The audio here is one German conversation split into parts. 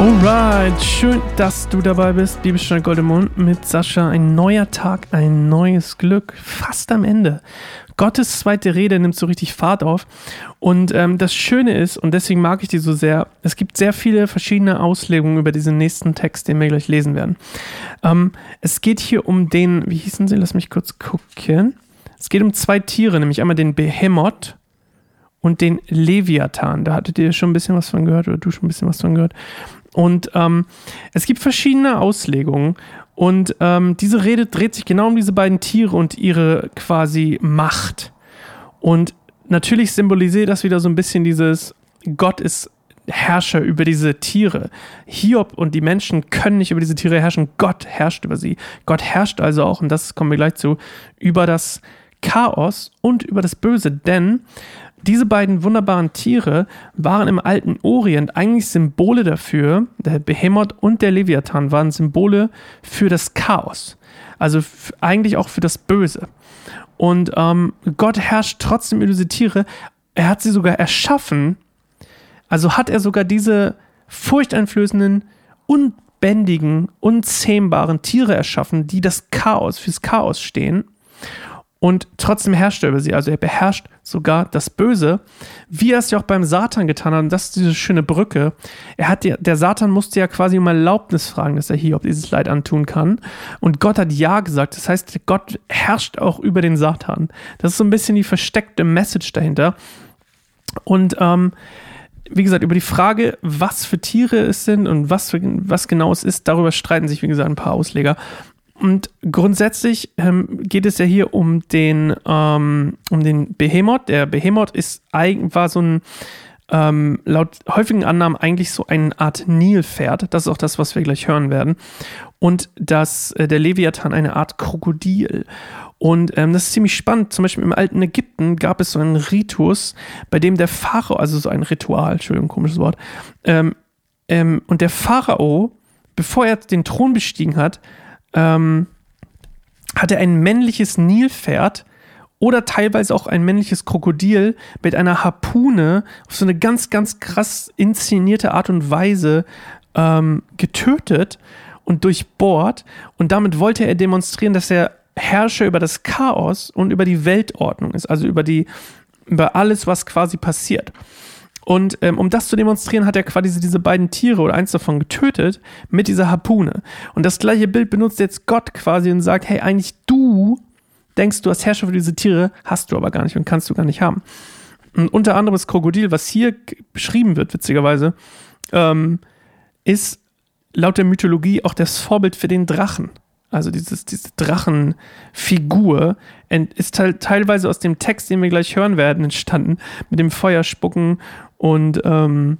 Alright, schön, dass du dabei bist. Bibelstunde Goldemund mit Sascha. Ein neuer Tag, ein neues Glück. Fast am Ende. Gottes zweite Rede nimmt so richtig Fahrt auf. Und ähm, das Schöne ist, und deswegen mag ich die so sehr, es gibt sehr viele verschiedene Auslegungen über diesen nächsten Text, den wir gleich lesen werden. Ähm, es geht hier um den, wie hießen sie? Lass mich kurz gucken. Es geht um zwei Tiere, nämlich einmal den Behemoth und den Leviathan. Da hattet ihr schon ein bisschen was von gehört oder du schon ein bisschen was von gehört. Und ähm, es gibt verschiedene Auslegungen. Und ähm, diese Rede dreht sich genau um diese beiden Tiere und ihre quasi Macht. Und natürlich symbolisiert das wieder so ein bisschen dieses, Gott ist Herrscher über diese Tiere. Hiob und die Menschen können nicht über diese Tiere herrschen. Gott herrscht über sie. Gott herrscht also auch, und das kommen wir gleich zu, über das Chaos und über das Böse. Denn diese beiden wunderbaren Tiere waren im alten Orient eigentlich Symbole dafür, der Behemoth und der Leviathan waren Symbole für das Chaos. Also eigentlich auch für das Böse. Und ähm, Gott herrscht trotzdem über diese Tiere. Er hat sie sogar erschaffen. Also hat er sogar diese furchteinflößenden, unbändigen, unzähmbaren Tiere erschaffen, die das Chaos, fürs Chaos stehen und trotzdem herrscht er über sie. Also er beherrscht sogar das Böse, wie er es ja auch beim Satan getan hat. Und das ist diese schöne Brücke. Er hat die, der Satan musste ja quasi um Erlaubnis fragen, dass er hier ob dieses Leid antun kann. Und Gott hat ja gesagt. Das heißt, Gott herrscht auch über den Satan. Das ist so ein bisschen die versteckte Message dahinter. Und ähm, wie gesagt, über die Frage, was für Tiere es sind und was, für, was genau es ist, darüber streiten sich, wie gesagt, ein paar Ausleger. Und grundsätzlich ähm, geht es ja hier um den, ähm, um den Behemoth. Der Behemoth ist war so ein ähm, laut häufigen Annahmen eigentlich so eine Art Nilpferd. Das ist auch das, was wir gleich hören werden. Und das, äh, der Leviathan eine Art Krokodil. Und ähm, das ist ziemlich spannend. Zum Beispiel im alten Ägypten gab es so einen Ritus, bei dem der Pharao, also so ein Ritual, Entschuldigung, komisches Wort, ähm, ähm, und der Pharao, bevor er den Thron bestiegen hat, ähm, hat er ein männliches Nilpferd oder teilweise auch ein männliches Krokodil mit einer Harpune auf so eine ganz, ganz krass inszenierte Art und Weise ähm, getötet und durchbohrt. Und damit wollte er demonstrieren, dass er Herrscher über das Chaos und über die Weltordnung ist, also über die, über alles, was quasi passiert. Und ähm, um das zu demonstrieren, hat er quasi diese beiden Tiere oder eins davon getötet mit dieser Harpune. Und das gleiche Bild benutzt jetzt Gott quasi und sagt, hey, eigentlich du denkst, du hast Herrscher für diese Tiere, hast du aber gar nicht und kannst du gar nicht haben. Und unter anderem das Krokodil, was hier beschrieben wird, witzigerweise, ähm, ist laut der Mythologie auch das Vorbild für den Drachen. Also dieses, diese Drachenfigur ist teilweise aus dem Text, den wir gleich hören werden, entstanden, mit dem Feuerspucken und ähm,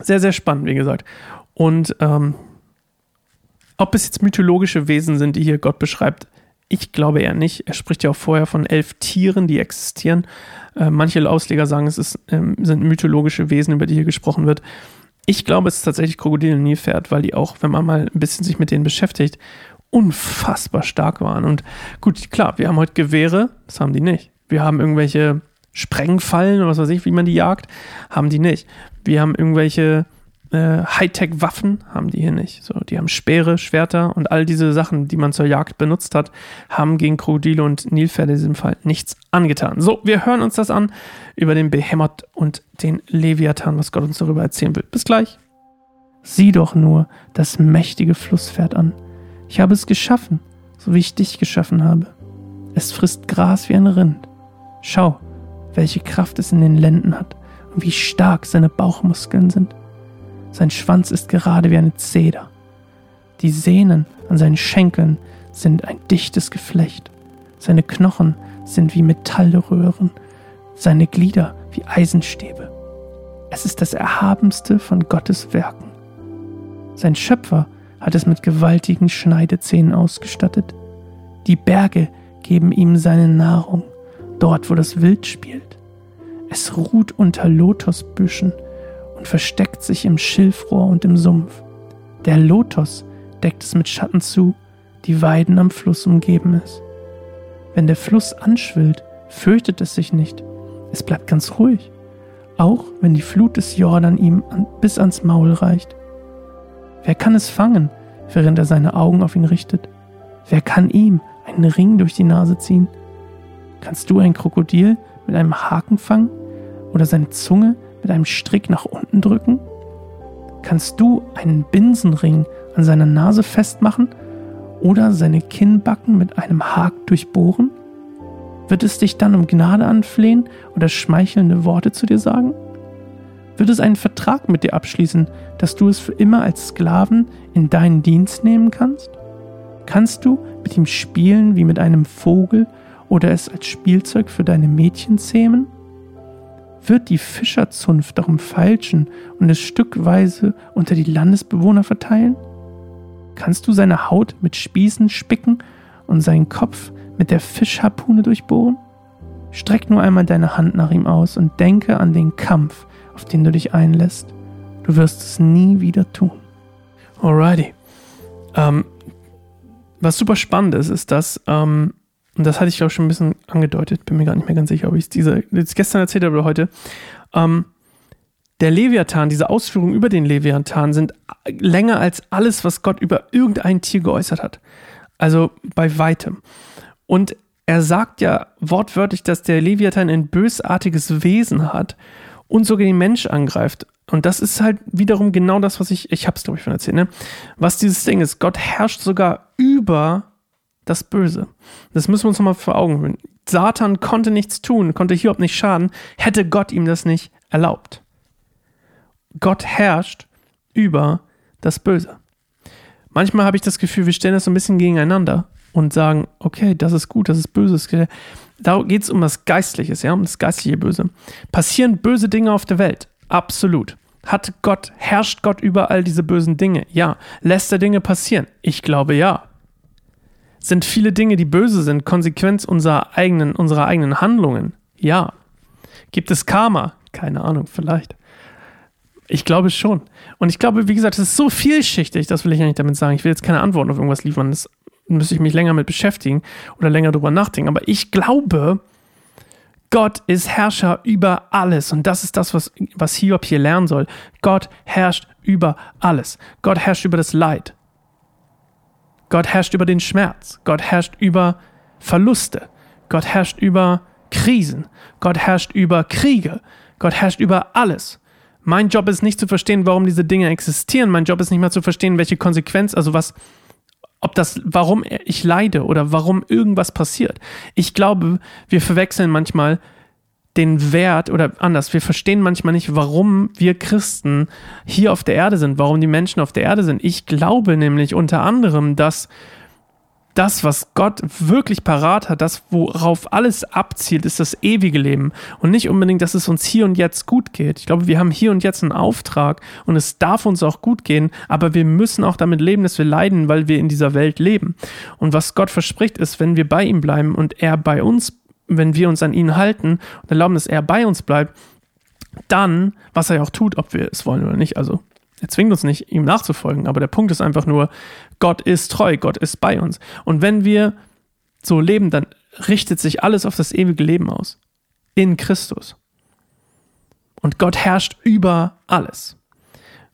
sehr, sehr spannend, wie gesagt. Und ähm, ob es jetzt mythologische Wesen sind, die hier Gott beschreibt, ich glaube eher nicht. Er spricht ja auch vorher von elf Tieren, die existieren. Äh, manche Ausleger sagen, es ist, ähm, sind mythologische Wesen, über die hier gesprochen wird. Ich glaube, es ist tatsächlich Krokodil und Nilpferd, weil die auch, wenn man mal ein bisschen sich mit denen beschäftigt, unfassbar stark waren. Und gut, klar, wir haben heute Gewehre, das haben die nicht. Wir haben irgendwelche Sprengfallen oder was weiß ich, wie man die jagt, haben die nicht. Wir haben irgendwelche äh, Hightech-Waffen, haben die hier nicht. So, die haben Speere, Schwerter und all diese Sachen, die man zur Jagd benutzt hat, haben gegen Krokodile und Nilpferde in diesem Fall nichts angetan. So, wir hören uns das an über den Behemoth und den Leviathan, was Gott uns darüber erzählen will. Bis gleich. Sieh doch nur das mächtige Flusspferd an. Ich habe es geschaffen, so wie ich dich geschaffen habe. Es frisst Gras wie ein Rind. Schau, welche Kraft es in den Lenden hat und wie stark seine Bauchmuskeln sind. Sein Schwanz ist gerade wie eine Zeder. Die Sehnen an seinen Schenkeln sind ein dichtes Geflecht. Seine Knochen sind wie Metallröhren, seine Glieder wie Eisenstäbe. Es ist das Erhabenste von Gottes Werken. Sein Schöpfer hat es mit gewaltigen Schneidezähnen ausgestattet. Die Berge geben ihm seine Nahrung dort wo das Wild spielt. Es ruht unter Lotosbüschen und versteckt sich im Schilfrohr und im Sumpf. Der Lotos deckt es mit Schatten zu, die Weiden am Fluss umgeben es. Wenn der Fluss anschwillt, fürchtet es sich nicht. Es bleibt ganz ruhig, auch wenn die Flut des Jordan ihm bis ans Maul reicht. Wer kann es fangen, während er seine Augen auf ihn richtet? Wer kann ihm einen Ring durch die Nase ziehen? Kannst du ein Krokodil mit einem Haken fangen oder seine Zunge mit einem Strick nach unten drücken? Kannst du einen Binsenring an seiner Nase festmachen oder seine Kinnbacken mit einem Haken durchbohren? Wird es dich dann um Gnade anflehen oder schmeichelnde Worte zu dir sagen? Wird es einen Vertrag mit dir abschließen, dass du es für immer als Sklaven in deinen Dienst nehmen kannst? Kannst du mit ihm spielen wie mit einem Vogel oder es als Spielzeug für deine Mädchen zähmen? Wird die Fischerzunft darum feilschen und es stückweise unter die Landesbewohner verteilen? Kannst du seine Haut mit Spießen spicken und seinen Kopf mit der Fischharpune durchbohren? Streck nur einmal deine Hand nach ihm aus und denke an den Kampf, auf den du dich einlässt. Du wirst es nie wieder tun. Alrighty. Ähm, was super spannend ist, ist, dass, ähm, und das hatte ich auch schon ein bisschen angedeutet, bin mir gar nicht mehr ganz sicher, ob ich es gestern erzählt habe oder heute, ähm, der Leviathan, diese Ausführungen über den Leviathan sind länger als alles, was Gott über irgendein Tier geäußert hat. Also bei weitem. Und er sagt ja wortwörtlich, dass der Leviathan ein bösartiges Wesen hat und sogar den Mensch angreift. Und das ist halt wiederum genau das, was ich, ich habe es glaube ich schon erzählt, ne? Was dieses Ding ist. Gott herrscht sogar über das Böse. Das müssen wir uns nochmal vor Augen führen. Satan konnte nichts tun, konnte Hiob nicht schaden, hätte Gott ihm das nicht erlaubt. Gott herrscht über das Böse. Manchmal habe ich das Gefühl, wir stellen das so ein bisschen gegeneinander und sagen, okay, das ist gut, das ist böses. Da geht es um das Geistliche, ja, um das geistliche Böse. Passieren böse Dinge auf der Welt? Absolut. Hat Gott, herrscht Gott über all diese bösen Dinge? Ja. Lässt er Dinge passieren? Ich glaube ja. Sind viele Dinge, die böse sind, Konsequenz unserer eigenen, unserer eigenen Handlungen? Ja. Gibt es Karma? Keine Ahnung, vielleicht. Ich glaube schon. Und ich glaube, wie gesagt, es ist so vielschichtig, das will ich eigentlich damit sagen. Ich will jetzt keine Antworten auf irgendwas liefern. Das müsste ich mich länger mit beschäftigen oder länger drüber nachdenken. Aber ich glaube, Gott ist Herrscher über alles. Und das ist das, was, was Hiob hier lernen soll. Gott herrscht über alles. Gott herrscht über das Leid. Gott herrscht über den Schmerz. Gott herrscht über Verluste. Gott herrscht über Krisen. Gott herrscht über Kriege. Gott herrscht über alles. Mein Job ist nicht zu verstehen, warum diese Dinge existieren. Mein Job ist nicht mal zu verstehen, welche Konsequenz, also was, ob das, warum ich leide oder warum irgendwas passiert. Ich glaube, wir verwechseln manchmal den Wert oder anders, wir verstehen manchmal nicht, warum wir Christen hier auf der Erde sind, warum die Menschen auf der Erde sind. Ich glaube nämlich unter anderem, dass das, was Gott wirklich parat hat, das, worauf alles abzielt, ist das ewige Leben. Und nicht unbedingt, dass es uns hier und jetzt gut geht. Ich glaube, wir haben hier und jetzt einen Auftrag und es darf uns auch gut gehen, aber wir müssen auch damit leben, dass wir leiden, weil wir in dieser Welt leben. Und was Gott verspricht, ist, wenn wir bei ihm bleiben und er bei uns, wenn wir uns an ihn halten und erlauben, dass er bei uns bleibt, dann, was er ja auch tut, ob wir es wollen oder nicht, also er zwingt uns nicht, ihm nachzufolgen, aber der Punkt ist einfach nur, Gott ist treu, Gott ist bei uns. Und wenn wir so leben, dann richtet sich alles auf das ewige Leben aus. In Christus. Und Gott herrscht über alles.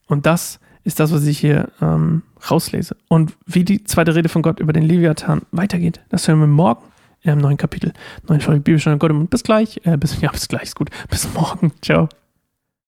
Und das ist das, was ich hier ähm, rauslese. Und wie die zweite Rede von Gott über den Leviathan weitergeht, das hören wir morgen im neuen Kapitel. Neuen Folge Bibelstunde Gott. Und bis gleich. Äh, bis, ja, bis gleich ist gut. Bis morgen. Ciao.